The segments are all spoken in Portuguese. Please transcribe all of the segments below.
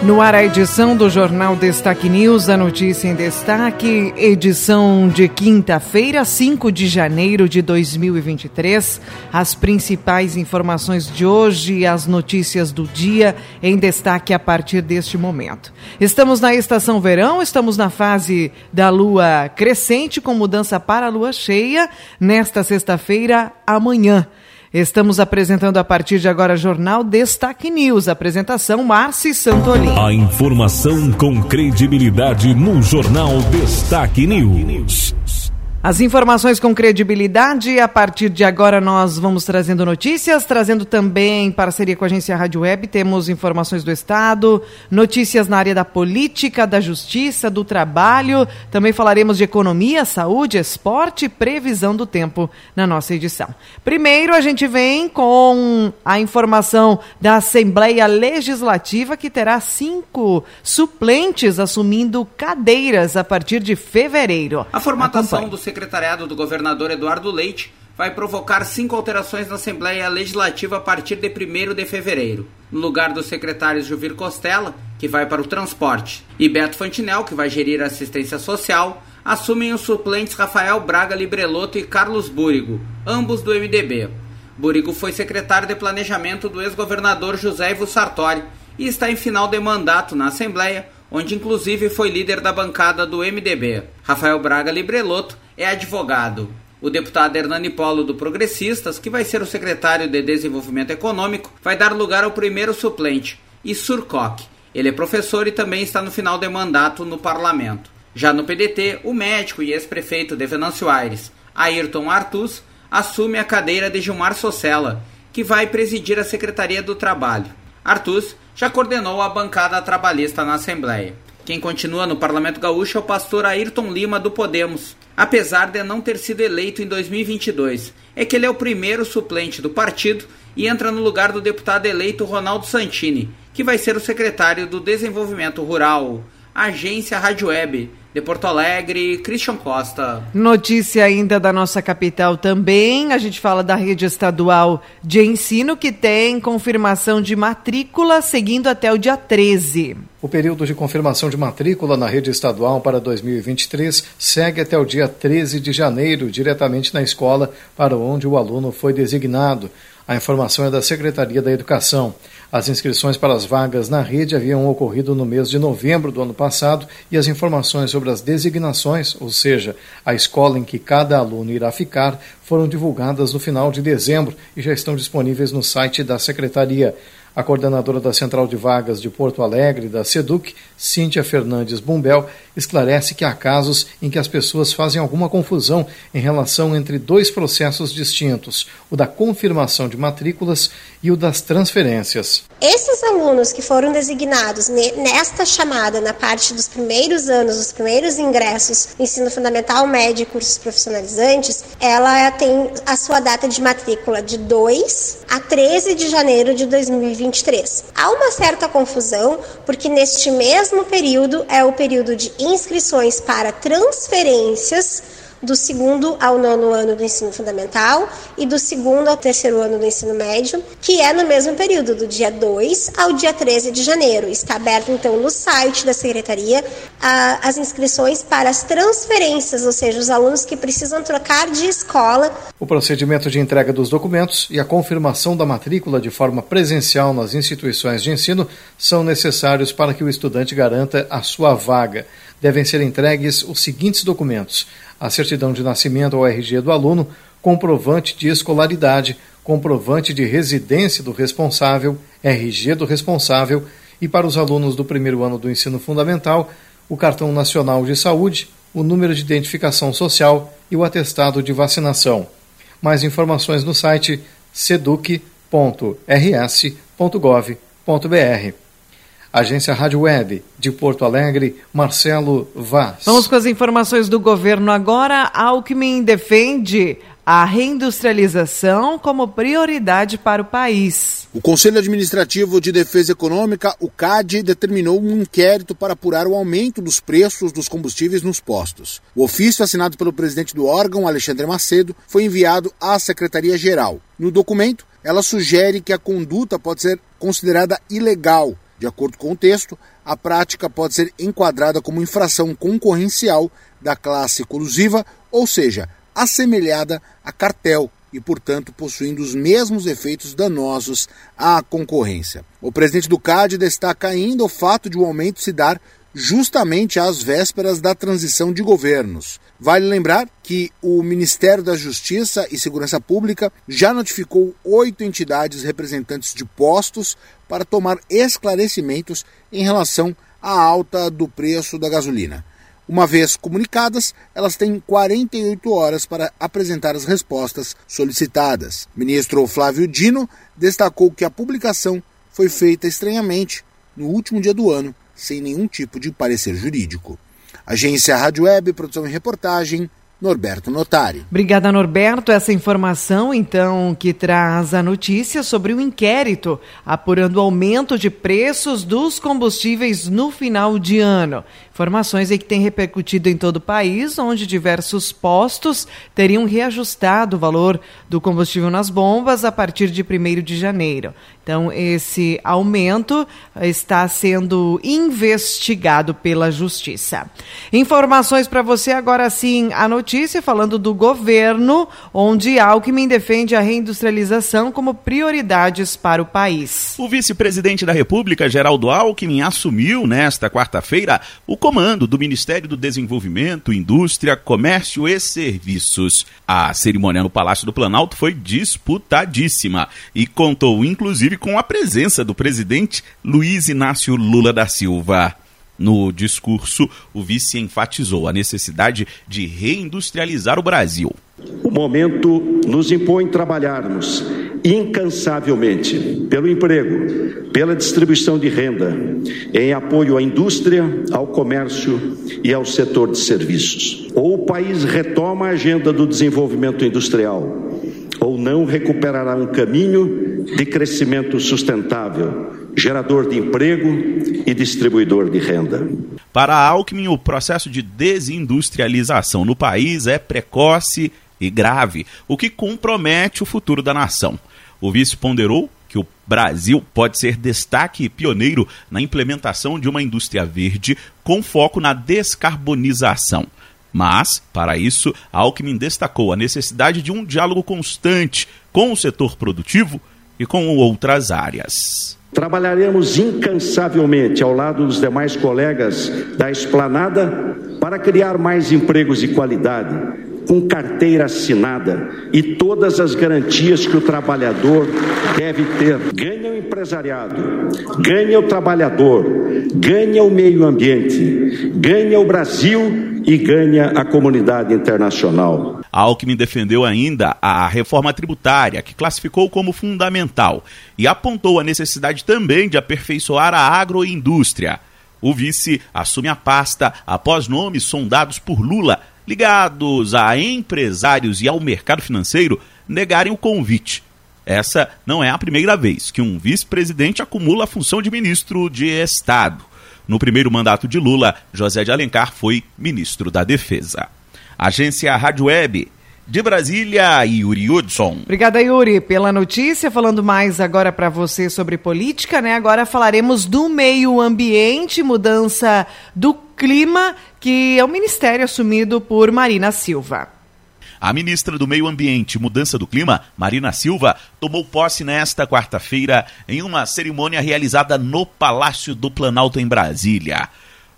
No ar a edição do Jornal Destaque News, a notícia em destaque, edição de quinta-feira, 5 de janeiro de 2023. As principais informações de hoje e as notícias do dia em destaque a partir deste momento. Estamos na estação verão, estamos na fase da lua crescente com mudança para a lua cheia nesta sexta-feira, amanhã. Estamos apresentando a partir de agora Jornal Destaque News. Apresentação Marci Santolin. A informação com credibilidade no Jornal Destaque News. As informações com credibilidade, a partir de agora nós vamos trazendo notícias, trazendo também em parceria com a agência Rádio Web, temos informações do Estado, notícias na área da política, da justiça, do trabalho, também falaremos de economia, saúde, esporte e previsão do tempo na nossa edição. Primeiro a gente vem com a informação da Assembleia Legislativa que terá cinco suplentes assumindo cadeiras a partir de fevereiro. A formatação Acompanhe. do secretariado do governador Eduardo Leite vai provocar cinco alterações na Assembleia Legislativa a partir de 1 de fevereiro. No lugar dos secretários Juvir Costela, que vai para o transporte, e Beto Fantinel, que vai gerir a assistência social, assumem os suplentes Rafael Braga Libreloto e Carlos Búrigo, ambos do MDB. Búrigo foi secretário de planejamento do ex-governador José Ivo Sartori e está em final de mandato na Assembleia, onde inclusive foi líder da bancada do MDB. Rafael Braga Libreloto é advogado. O deputado Hernani Polo do Progressistas, que vai ser o secretário de Desenvolvimento Econômico, vai dar lugar ao primeiro suplente, Isur Koch. Ele é professor e também está no final de mandato no parlamento. Já no PDT, o médico e ex-prefeito de Venâncio Aires, Ayrton Artus, assume a cadeira de Gilmar Socella, que vai presidir a Secretaria do Trabalho. Artus já coordenou a bancada trabalhista na Assembleia. Quem continua no Parlamento Gaúcho é o pastor Ayrton Lima do Podemos, apesar de não ter sido eleito em 2022. É que ele é o primeiro suplente do partido e entra no lugar do deputado eleito Ronaldo Santini, que vai ser o secretário do Desenvolvimento Rural, Agência Rádio Web, de Porto Alegre, Christian Costa. Notícia ainda da nossa capital também. A gente fala da rede estadual de ensino que tem confirmação de matrícula seguindo até o dia 13. O período de confirmação de matrícula na rede estadual para 2023 segue até o dia 13 de janeiro, diretamente na escola para onde o aluno foi designado. A informação é da Secretaria da Educação. As inscrições para as vagas na rede haviam ocorrido no mês de novembro do ano passado e as informações sobre as designações, ou seja, a escola em que cada aluno irá ficar, foram divulgadas no final de dezembro e já estão disponíveis no site da Secretaria. A coordenadora da Central de Vagas de Porto Alegre, da SEDUC, Cíntia Fernandes Bumbel, esclarece que há casos em que as pessoas fazem alguma confusão em relação entre dois processos distintos, o da confirmação de matrículas e o das transferências. Esses alunos que foram designados nesta chamada, na parte dos primeiros anos, os primeiros ingressos, ensino fundamental, médio e cursos profissionalizantes, ela tem a sua data de matrícula de 2 a 13 de janeiro de 2023. Há uma certa confusão, porque neste mesmo período é o período de inscrições para transferências do segundo ao nono ano do ensino fundamental e do segundo ao terceiro ano do ensino médio, que é no mesmo período, do dia 2 ao dia 13 de janeiro. Está aberto, então, no site da Secretaria a, as inscrições para as transferências, ou seja, os alunos que precisam trocar de escola. O procedimento de entrega dos documentos e a confirmação da matrícula de forma presencial nas instituições de ensino são necessários para que o estudante garanta a sua vaga devem ser entregues os seguintes documentos: a certidão de nascimento ou RG do aluno, comprovante de escolaridade, comprovante de residência do responsável, RG do responsável, e para os alunos do primeiro ano do ensino fundamental, o cartão nacional de saúde, o número de identificação social e o atestado de vacinação. Mais informações no site seduc.rs.gov.br. Agência Rádio Web de Porto Alegre, Marcelo Vaz. Vamos com as informações do governo agora. Alckmin defende a reindustrialização como prioridade para o país. O Conselho Administrativo de Defesa Econômica, o CAD, determinou um inquérito para apurar o aumento dos preços dos combustíveis nos postos. O ofício assinado pelo presidente do órgão, Alexandre Macedo, foi enviado à Secretaria-Geral. No documento, ela sugere que a conduta pode ser considerada ilegal. De acordo com o texto, a prática pode ser enquadrada como infração concorrencial da classe colusiva, ou seja, assemelhada a cartel e, portanto, possuindo os mesmos efeitos danosos à concorrência. O presidente do CAD destaca ainda o fato de o aumento se dar justamente às vésperas da transição de governos. Vale lembrar que o Ministério da Justiça e Segurança Pública já notificou oito entidades representantes de postos para tomar esclarecimentos em relação à alta do preço da gasolina. Uma vez comunicadas, elas têm 48 horas para apresentar as respostas solicitadas. Ministro Flávio Dino destacou que a publicação foi feita estranhamente no último dia do ano, sem nenhum tipo de parecer jurídico. Agência Rádio Web, produção e reportagem, Norberto Notari. Obrigada, Norberto. Essa informação, então, que traz a notícia sobre o inquérito apurando o aumento de preços dos combustíveis no final de ano. Informações aí que têm repercutido em todo o país, onde diversos postos teriam reajustado o valor do combustível nas bombas a partir de 1 de janeiro. Então, esse aumento está sendo investigado pela Justiça. Informações para você agora sim, a notícia falando do governo, onde Alckmin defende a reindustrialização como prioridades para o país. O vice-presidente da República, Geraldo Alckmin, assumiu nesta quarta-feira o comando do Ministério do Desenvolvimento, Indústria, Comércio e Serviços. A cerimônia no Palácio do Planalto foi disputadíssima e contou inclusive com a presença do presidente Luiz Inácio Lula da Silva. No discurso, o vice enfatizou a necessidade de reindustrializar o Brasil. O momento nos impõe trabalharmos incansavelmente pelo emprego, pela distribuição de renda, em apoio à indústria, ao comércio e ao setor de serviços. Ou o país retoma a agenda do desenvolvimento industrial, ou não recuperará um caminho de crescimento sustentável, gerador de emprego e distribuidor de renda. Para Alckmin, o processo de desindustrialização no país é precoce e grave, o que compromete o futuro da nação. O vice ponderou que o Brasil pode ser destaque e pioneiro na implementação de uma indústria verde com foco na descarbonização. Mas, para isso, Alckmin destacou a necessidade de um diálogo constante com o setor produtivo e com outras áreas. Trabalharemos incansavelmente ao lado dos demais colegas da esplanada para criar mais empregos de qualidade, com carteira assinada e todas as garantias que o trabalhador deve ter. Ganha o empresariado, ganha o trabalhador, ganha o meio ambiente, ganha o Brasil e ganha a comunidade internacional. Alckmin defendeu ainda a reforma tributária, que classificou como fundamental, e apontou a necessidade também de aperfeiçoar a agroindústria. O vice assume a pasta após nomes sondados por Lula ligados a empresários e ao mercado financeiro negarem o convite. Essa não é a primeira vez que um vice-presidente acumula a função de ministro de Estado. No primeiro mandato de Lula, José de Alencar foi ministro da Defesa. Agência Rádio Web de Brasília, Yuri Hudson. Obrigada, Yuri, pela notícia. Falando mais agora para você sobre política, né? Agora falaremos do meio ambiente, mudança do clima, que é o ministério assumido por Marina Silva. A ministra do Meio Ambiente e Mudança do Clima, Marina Silva, tomou posse nesta quarta-feira em uma cerimônia realizada no Palácio do Planalto, em Brasília.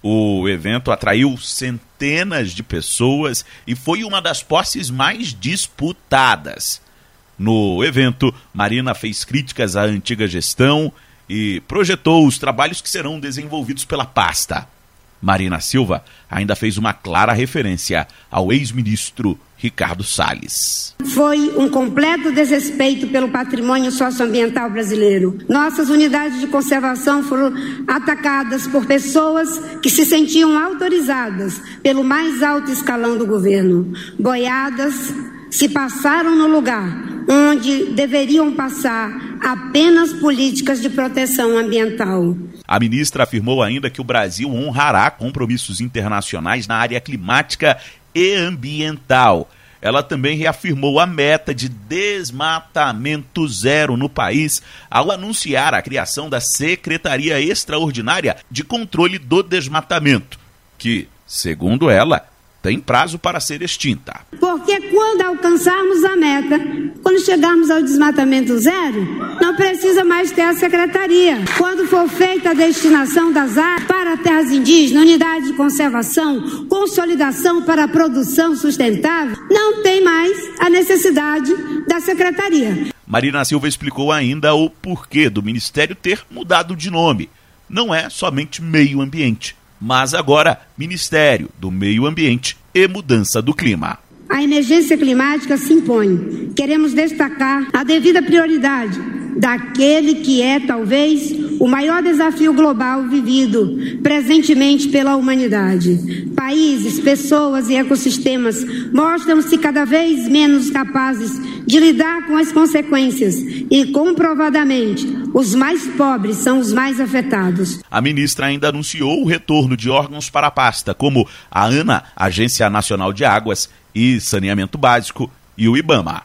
O evento atraiu centenas de pessoas e foi uma das posses mais disputadas. No evento, Marina fez críticas à antiga gestão e projetou os trabalhos que serão desenvolvidos pela pasta. Marina Silva ainda fez uma clara referência ao ex-ministro Ricardo Salles. Foi um completo desrespeito pelo patrimônio socioambiental brasileiro. Nossas unidades de conservação foram atacadas por pessoas que se sentiam autorizadas pelo mais alto escalão do governo. Boiadas se passaram no lugar onde deveriam passar apenas políticas de proteção ambiental. A ministra afirmou ainda que o Brasil honrará compromissos internacionais na área climática e ambiental. Ela também reafirmou a meta de desmatamento zero no país ao anunciar a criação da Secretaria Extraordinária de Controle do Desmatamento, que, segundo ela, tem prazo para ser extinta. Porque quando alcançarmos a meta, quando chegarmos ao desmatamento zero, não precisa mais ter a secretaria. Quando for feita a destinação das áreas para terras indígenas, unidade de conservação, consolidação para a produção sustentável, não tem mais a necessidade da secretaria. Marina Silva explicou ainda o porquê do ministério ter mudado de nome. Não é somente meio ambiente mas agora Ministério do Meio Ambiente e Mudança do Clima. A emergência climática se impõe. Queremos destacar a devida prioridade daquele que é, talvez, o maior desafio global vivido presentemente pela humanidade. Países, pessoas e ecossistemas mostram-se cada vez menos capazes de lidar com as consequências e, comprovadamente, os mais pobres são os mais afetados. A ministra ainda anunciou o retorno de órgãos para a pasta, como a ANA, Agência Nacional de Águas e Saneamento Básico, e o IBAMA.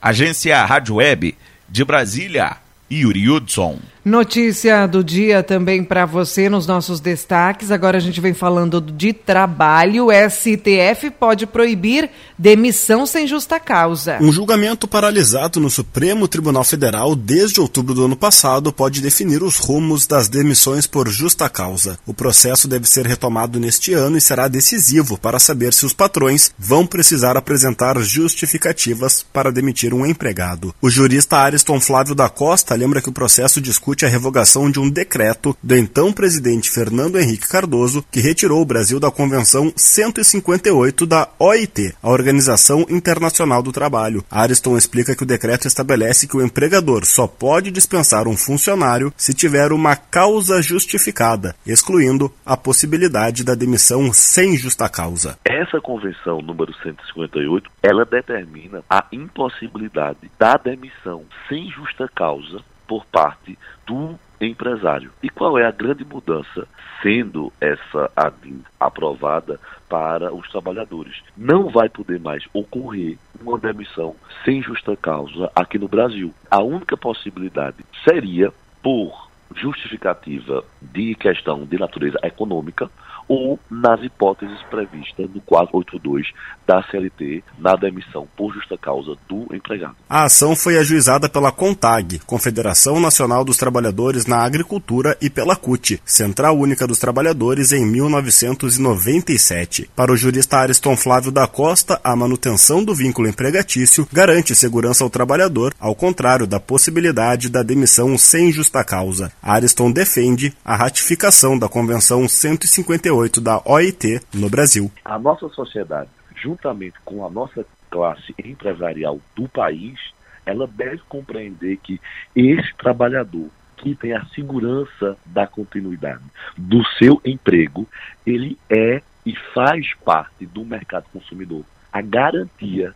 Agência Rádio Web de Brasília, Yuri Hudson. Notícia do dia também para você nos nossos destaques. Agora a gente vem falando de trabalho. STF pode proibir demissão sem justa causa. Um julgamento paralisado no Supremo Tribunal Federal desde outubro do ano passado pode definir os rumos das demissões por justa causa. O processo deve ser retomado neste ano e será decisivo para saber se os patrões vão precisar apresentar justificativas para demitir um empregado. O jurista Ariston Flávio da Costa lembra que o processo discute discute a revogação de um decreto do então presidente Fernando Henrique Cardoso, que retirou o Brasil da Convenção 158 da OIT, a Organização Internacional do Trabalho. Ariston explica que o decreto estabelece que o empregador só pode dispensar um funcionário se tiver uma causa justificada, excluindo a possibilidade da demissão sem justa causa. Essa convenção número 158, ela determina a impossibilidade da demissão sem justa causa por parte do empresário. E qual é a grande mudança sendo essa ADIM aprovada para os trabalhadores? Não vai poder mais ocorrer uma demissão sem justa causa aqui no Brasil. A única possibilidade seria por justificativa de questão de natureza econômica ou nas hipóteses previstas no 482 da CLT na demissão por justa causa do empregado. A ação foi ajuizada pela CONTAG, Confederação Nacional dos Trabalhadores na Agricultura, e pela CUT, Central Única dos Trabalhadores, em 1997. Para o jurista Ariston Flávio da Costa, a manutenção do vínculo empregatício garante segurança ao trabalhador, ao contrário da possibilidade da demissão sem justa causa. Ariston defende a ratificação da Convenção 158 da OIT no Brasil. A nossa sociedade, juntamente com a nossa classe empresarial do país, ela deve compreender que esse trabalhador que tem a segurança da continuidade do seu emprego, ele é e faz parte do mercado consumidor. A garantia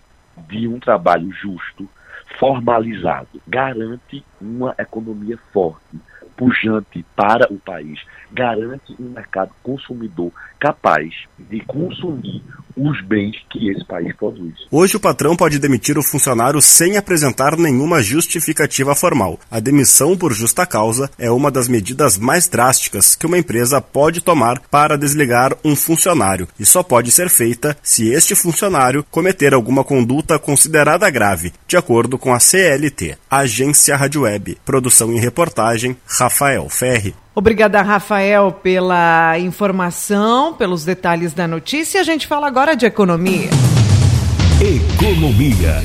de um trabalho justo, formalizado, garante uma economia forte, pujante para o país, garante um mercado consumidor capaz de consumir os bens que esse país produz. Hoje o patrão pode demitir o funcionário sem apresentar nenhuma justificativa formal. A demissão por justa causa é uma das medidas mais drásticas que uma empresa pode tomar para desligar um funcionário e só pode ser feita se este funcionário cometer alguma conduta considerada grave, de acordo com a CLT, Agência Rádio Web. Produção e reportagem Rafael Ferri. Obrigada, Rafael, pela informação, pelos detalhes da notícia. A gente fala agora de economia. Economia.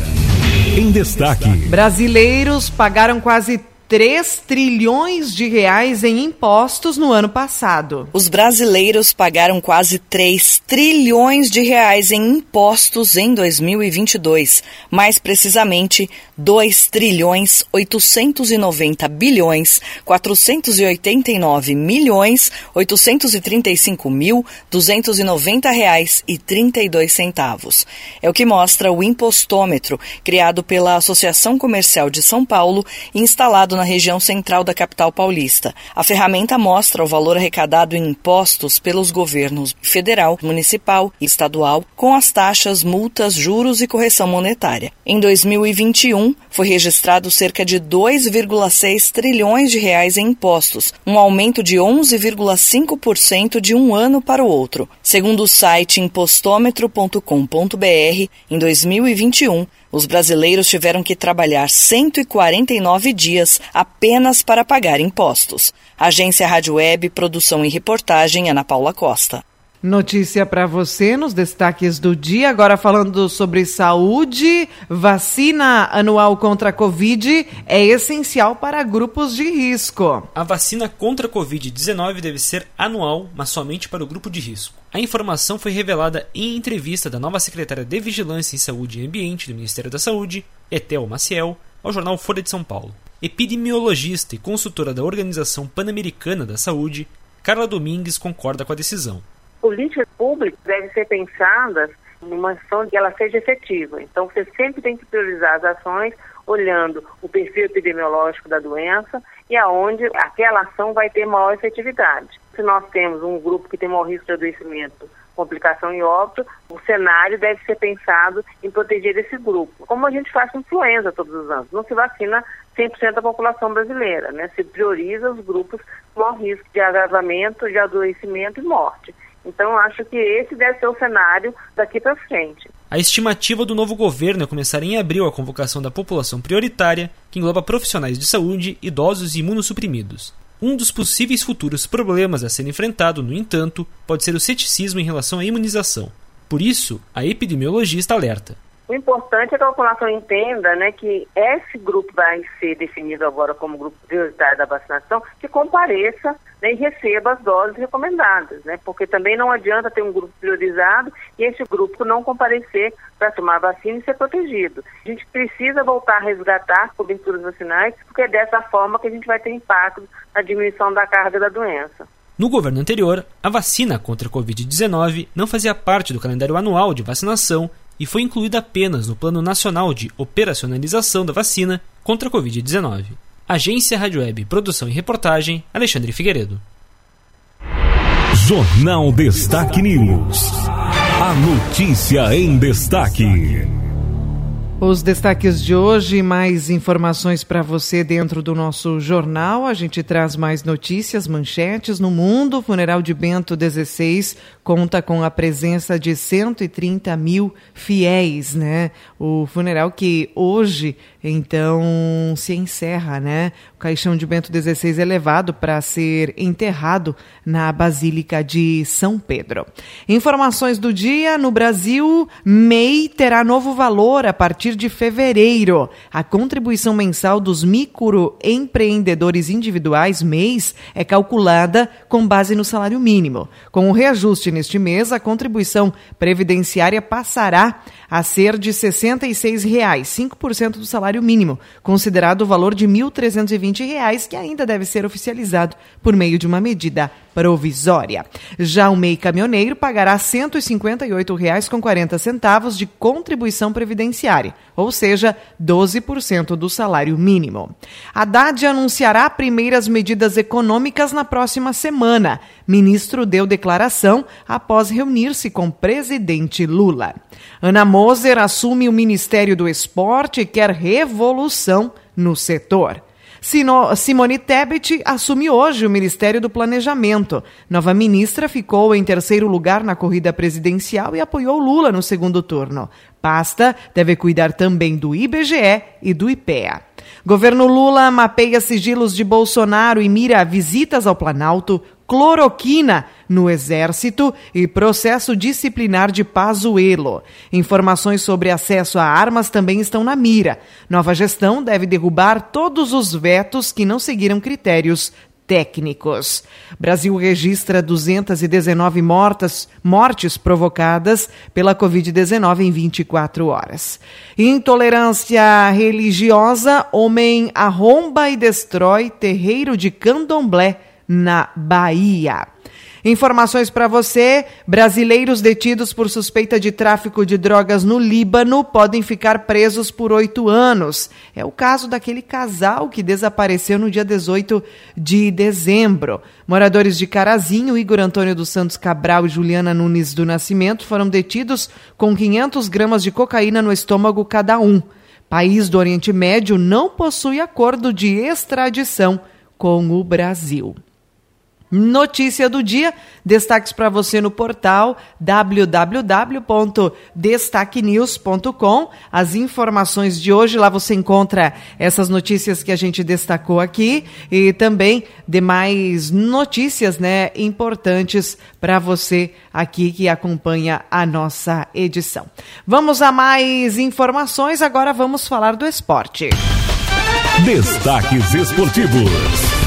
Em destaque. Brasileiros pagaram quase 3 trilhões de reais em impostos no ano passado. Os brasileiros pagaram quase 3 trilhões de reais em impostos em 2022, mais precisamente 2 trilhões 890 bilhões 489 milhões 835 mil 290 reais e 32 centavos. É o que mostra o impostômetro criado pela Associação Comercial de São Paulo instalado na região central da capital paulista. A ferramenta mostra o valor arrecadado em impostos pelos governos federal, municipal e estadual, com as taxas, multas, juros e correção monetária. Em 2021, foi registrado cerca de 2,6 trilhões de reais em impostos, um aumento de 11,5% de um ano para o outro. Segundo o site impostômetro.com.br, em 2021, os brasileiros tiveram que trabalhar 149 dias apenas para pagar impostos. Agência Rádio Web, produção e reportagem Ana Paula Costa. Notícia para você nos destaques do dia. Agora falando sobre saúde, vacina anual contra a Covid é essencial para grupos de risco. A vacina contra a Covid-19 deve ser anual, mas somente para o grupo de risco. A informação foi revelada em entrevista da nova secretária de Vigilância em Saúde e Ambiente do Ministério da Saúde, Etel Maciel, ao jornal Folha de São Paulo. Epidemiologista e consultora da Organização Pan-Americana da Saúde, Carla Domingues concorda com a decisão políticas públicas devem ser pensadas numa ação que ela seja efetiva. Então, você sempre tem que priorizar as ações olhando o perfil epidemiológico da doença e aonde aquela ação vai ter maior efetividade. Se nós temos um grupo que tem maior risco de adoecimento, complicação e óbito, o cenário deve ser pensado em proteger esse grupo. Como a gente faz com influenza todos os anos, não se vacina 100% da população brasileira, né? Se prioriza os grupos com maior risco de agravamento, de adoecimento e morte. Então, acho que esse deve ser o cenário daqui para frente. A estimativa do novo governo é começar em abril a convocação da população prioritária, que engloba profissionais de saúde, idosos e imunossuprimidos. Um dos possíveis futuros problemas a ser enfrentado, no entanto, pode ser o ceticismo em relação à imunização. Por isso, a epidemiologista alerta. O importante é que a população entenda né, que esse grupo vai ser definido agora como grupo prioritário da vacinação, que compareça né, e receba as doses recomendadas, né, porque também não adianta ter um grupo priorizado e esse grupo não comparecer para tomar vacina e ser protegido. A gente precisa voltar a resgatar coberturas vacinais, porque é dessa forma que a gente vai ter impacto na diminuição da carga da doença. No governo anterior, a vacina contra a Covid-19 não fazia parte do calendário anual de vacinação e foi incluída apenas no Plano Nacional de Operacionalização da Vacina contra a Covid-19. Agência Rádio Web, produção e reportagem, Alexandre Figueiredo. Jornal Destaque News. A notícia em destaque. Os destaques de hoje, mais informações para você dentro do nosso jornal. A gente traz mais notícias, manchetes no mundo. O funeral de Bento XVI conta com a presença de 130 mil fiéis, né? O funeral que hoje, então, se encerra, né? Caixão de Bento XVI é levado para ser enterrado na Basílica de São Pedro. Informações do dia: no Brasil, MEI terá novo valor a partir de fevereiro. A contribuição mensal dos microempreendedores individuais mês é calculada com base no salário mínimo. Com o reajuste neste mês, a contribuição previdenciária passará a ser de 66,00 reais, 5% do salário mínimo, considerado o valor de R$ 1.320, que ainda deve ser oficializado por meio de uma medida provisória. Já o MEI caminhoneiro pagará R$ 158,40 de contribuição previdenciária, ou seja, 12% do salário mínimo. Haddad anunciará primeiras medidas econômicas na próxima semana. Ministro deu declaração após reunir-se com presidente Lula. Ana Moser assume o Ministério do Esporte e quer revolução no setor. Simone Tebet assume hoje o Ministério do Planejamento. Nova ministra ficou em terceiro lugar na corrida presidencial e apoiou Lula no segundo turno. Pasta deve cuidar também do IBGE e do IPEA. Governo Lula mapeia sigilos de Bolsonaro e mira visitas ao Planalto, cloroquina no Exército e processo disciplinar de Pazuello. Informações sobre acesso a armas também estão na mira. Nova gestão deve derrubar todos os vetos que não seguiram critérios técnicos. Brasil registra 219 mortas, mortes provocadas pela Covid-19 em 24 horas. Intolerância religiosa, homem arromba e destrói terreiro de candomblé na Bahia. Informações para você: brasileiros detidos por suspeita de tráfico de drogas no Líbano podem ficar presos por oito anos. É o caso daquele casal que desapareceu no dia 18 de dezembro. Moradores de Carazinho, Igor Antônio dos Santos Cabral e Juliana Nunes do Nascimento foram detidos com 500 gramas de cocaína no estômago cada um. País do Oriente Médio não possui acordo de extradição com o Brasil. Notícia do dia, destaques para você no portal www.destaquenews.com. As informações de hoje, lá você encontra essas notícias que a gente destacou aqui e também demais notícias, né, importantes para você aqui que acompanha a nossa edição. Vamos a mais informações, agora vamos falar do esporte. Destaques esportivos.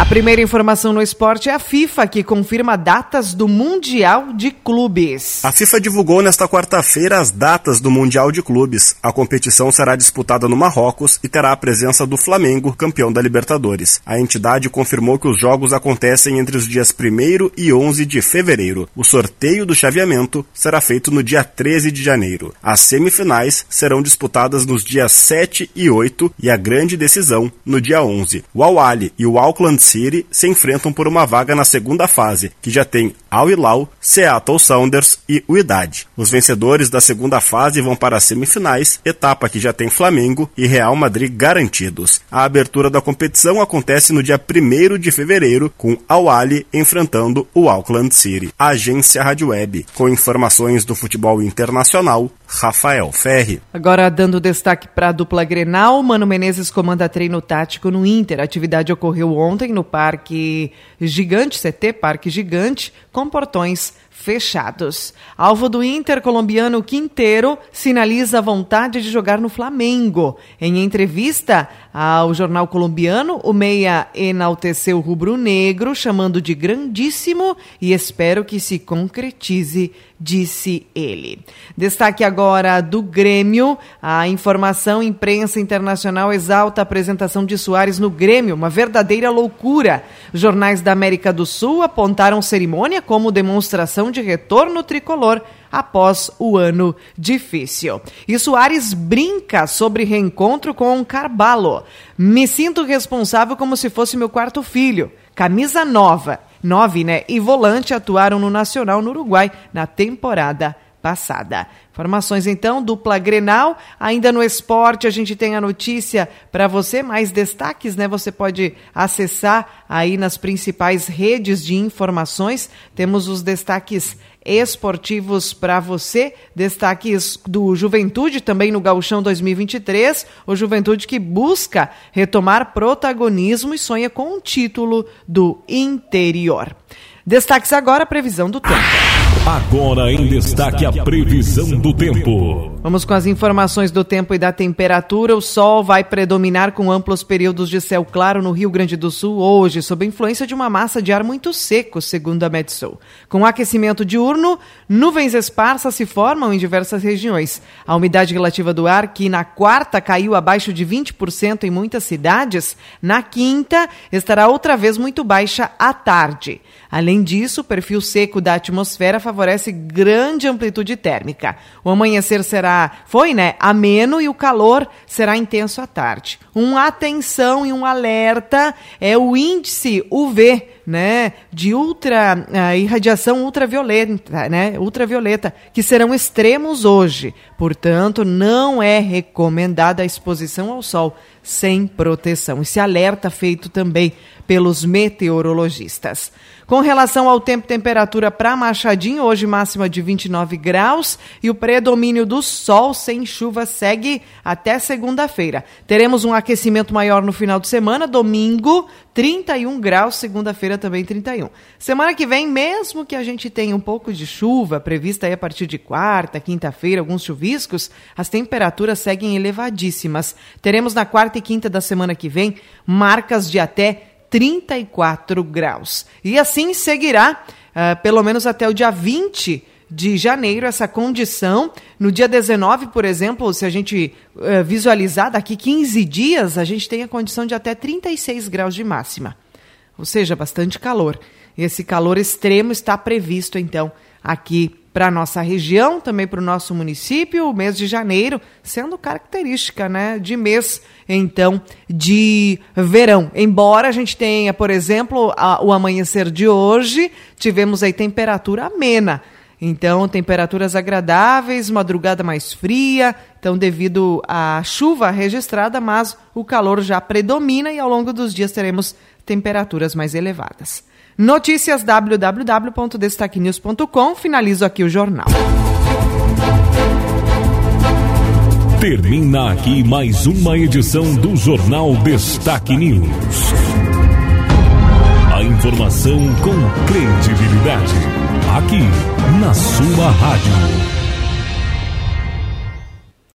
A primeira informação no esporte é a FIFA, que confirma datas do Mundial de Clubes. A FIFA divulgou nesta quarta-feira as datas do Mundial de Clubes. A competição será disputada no Marrocos e terá a presença do Flamengo, campeão da Libertadores. A entidade confirmou que os jogos acontecem entre os dias 1 e 11 de fevereiro. O sorteio do chaveamento será feito no dia 13 de janeiro. As semifinais serão disputadas nos dias 7 e 8 e a grande decisão no dia 11. O Al-Ali e o Auckland City se enfrentam por uma vaga na segunda fase, que já tem Al Hilal, Seattle Sounders e Uidade. Os vencedores da segunda fase vão para as semifinais, etapa que já tem Flamengo e Real Madrid garantidos. A abertura da competição acontece no dia 1 de fevereiro, com Al Ali enfrentando o Auckland City. Agência Rádio Web, com informações do futebol internacional, Rafael Ferri. Agora dando destaque para a dupla Grenal, Mano Menezes comanda treino tático no Inter. A atividade ocorreu ontem no Parque Gigante, CT Parque Gigante, com portões fechados. Alvo do Inter colombiano Quinteiro sinaliza a vontade de jogar no Flamengo. Em entrevista ao jornal colombiano, o meia enalteceu o rubro-negro, chamando de grandíssimo e espero que se concretize, disse ele. Destaque agora do Grêmio. A informação imprensa internacional exalta a apresentação de Soares no Grêmio, uma verdadeira loucura. Jornais da América do Sul apontaram cerimônia como demonstração de retorno tricolor após o ano difícil. E Soares brinca sobre reencontro com Carvalho. Me sinto responsável como se fosse meu quarto filho. Camisa nova, nove, né? E volante atuaram no Nacional no Uruguai na temporada passada. Informações então, dupla Grenal. Ainda no esporte, a gente tem a notícia para você, mais destaques, né? Você pode acessar aí nas principais redes de informações. Temos os destaques esportivos para você. Destaques do Juventude também no Gauchão 2023. O Juventude que busca retomar protagonismo e sonha com um título do interior. Destaques agora, previsão do tempo. Agora em destaque a previsão do tempo. Vamos com as informações do tempo e da temperatura. O sol vai predominar com amplos períodos de céu claro no Rio Grande do Sul hoje, sob influência de uma massa de ar muito seco, segundo a Metsul. Com aquecimento diurno, nuvens esparsas se formam em diversas regiões. A umidade relativa do ar, que na quarta caiu abaixo de 20% em muitas cidades, na quinta estará outra vez muito baixa à tarde. Além disso, o perfil seco da atmosfera favorece grande amplitude térmica. O amanhecer será, foi, né, ameno e o calor será intenso à tarde. Um atenção e um alerta é o índice UV, né, de ultra uh, irradiação ultravioleta, né, ultravioleta, que serão extremos hoje. Portanto, não é recomendada a exposição ao sol sem proteção. Esse alerta feito também pelos meteorologistas. Com relação ao tempo e temperatura para Machadinho, hoje máxima de 29 graus e o predomínio do sol sem chuva segue até segunda-feira. Teremos um aquecimento maior no final de semana, domingo, 31 graus, segunda-feira também 31. Semana que vem, mesmo que a gente tenha um pouco de chuva prevista aí a partir de quarta, quinta-feira, alguns chuviscos, as temperaturas seguem elevadíssimas. Teremos na quarta e quinta da semana que vem marcas de até 34 graus. E assim seguirá, uh, pelo menos até o dia 20 de janeiro, essa condição. No dia 19, por exemplo, se a gente uh, visualizar, daqui 15 dias, a gente tem a condição de até 36 graus de máxima. Ou seja, bastante calor. Esse calor extremo está previsto, então, aqui para a nossa região, também para o nosso município, o mês de janeiro, sendo característica né, de mês, então, de verão. Embora a gente tenha, por exemplo, a, o amanhecer de hoje, tivemos aí temperatura amena. Então, temperaturas agradáveis, madrugada mais fria, então devido à chuva registrada, mas o calor já predomina e ao longo dos dias teremos temperaturas mais elevadas. Notícias www.destaquenews.com. Finalizo aqui o jornal. Termina aqui mais uma edição do Jornal Destaque News. A informação com credibilidade. Aqui, na sua rádio.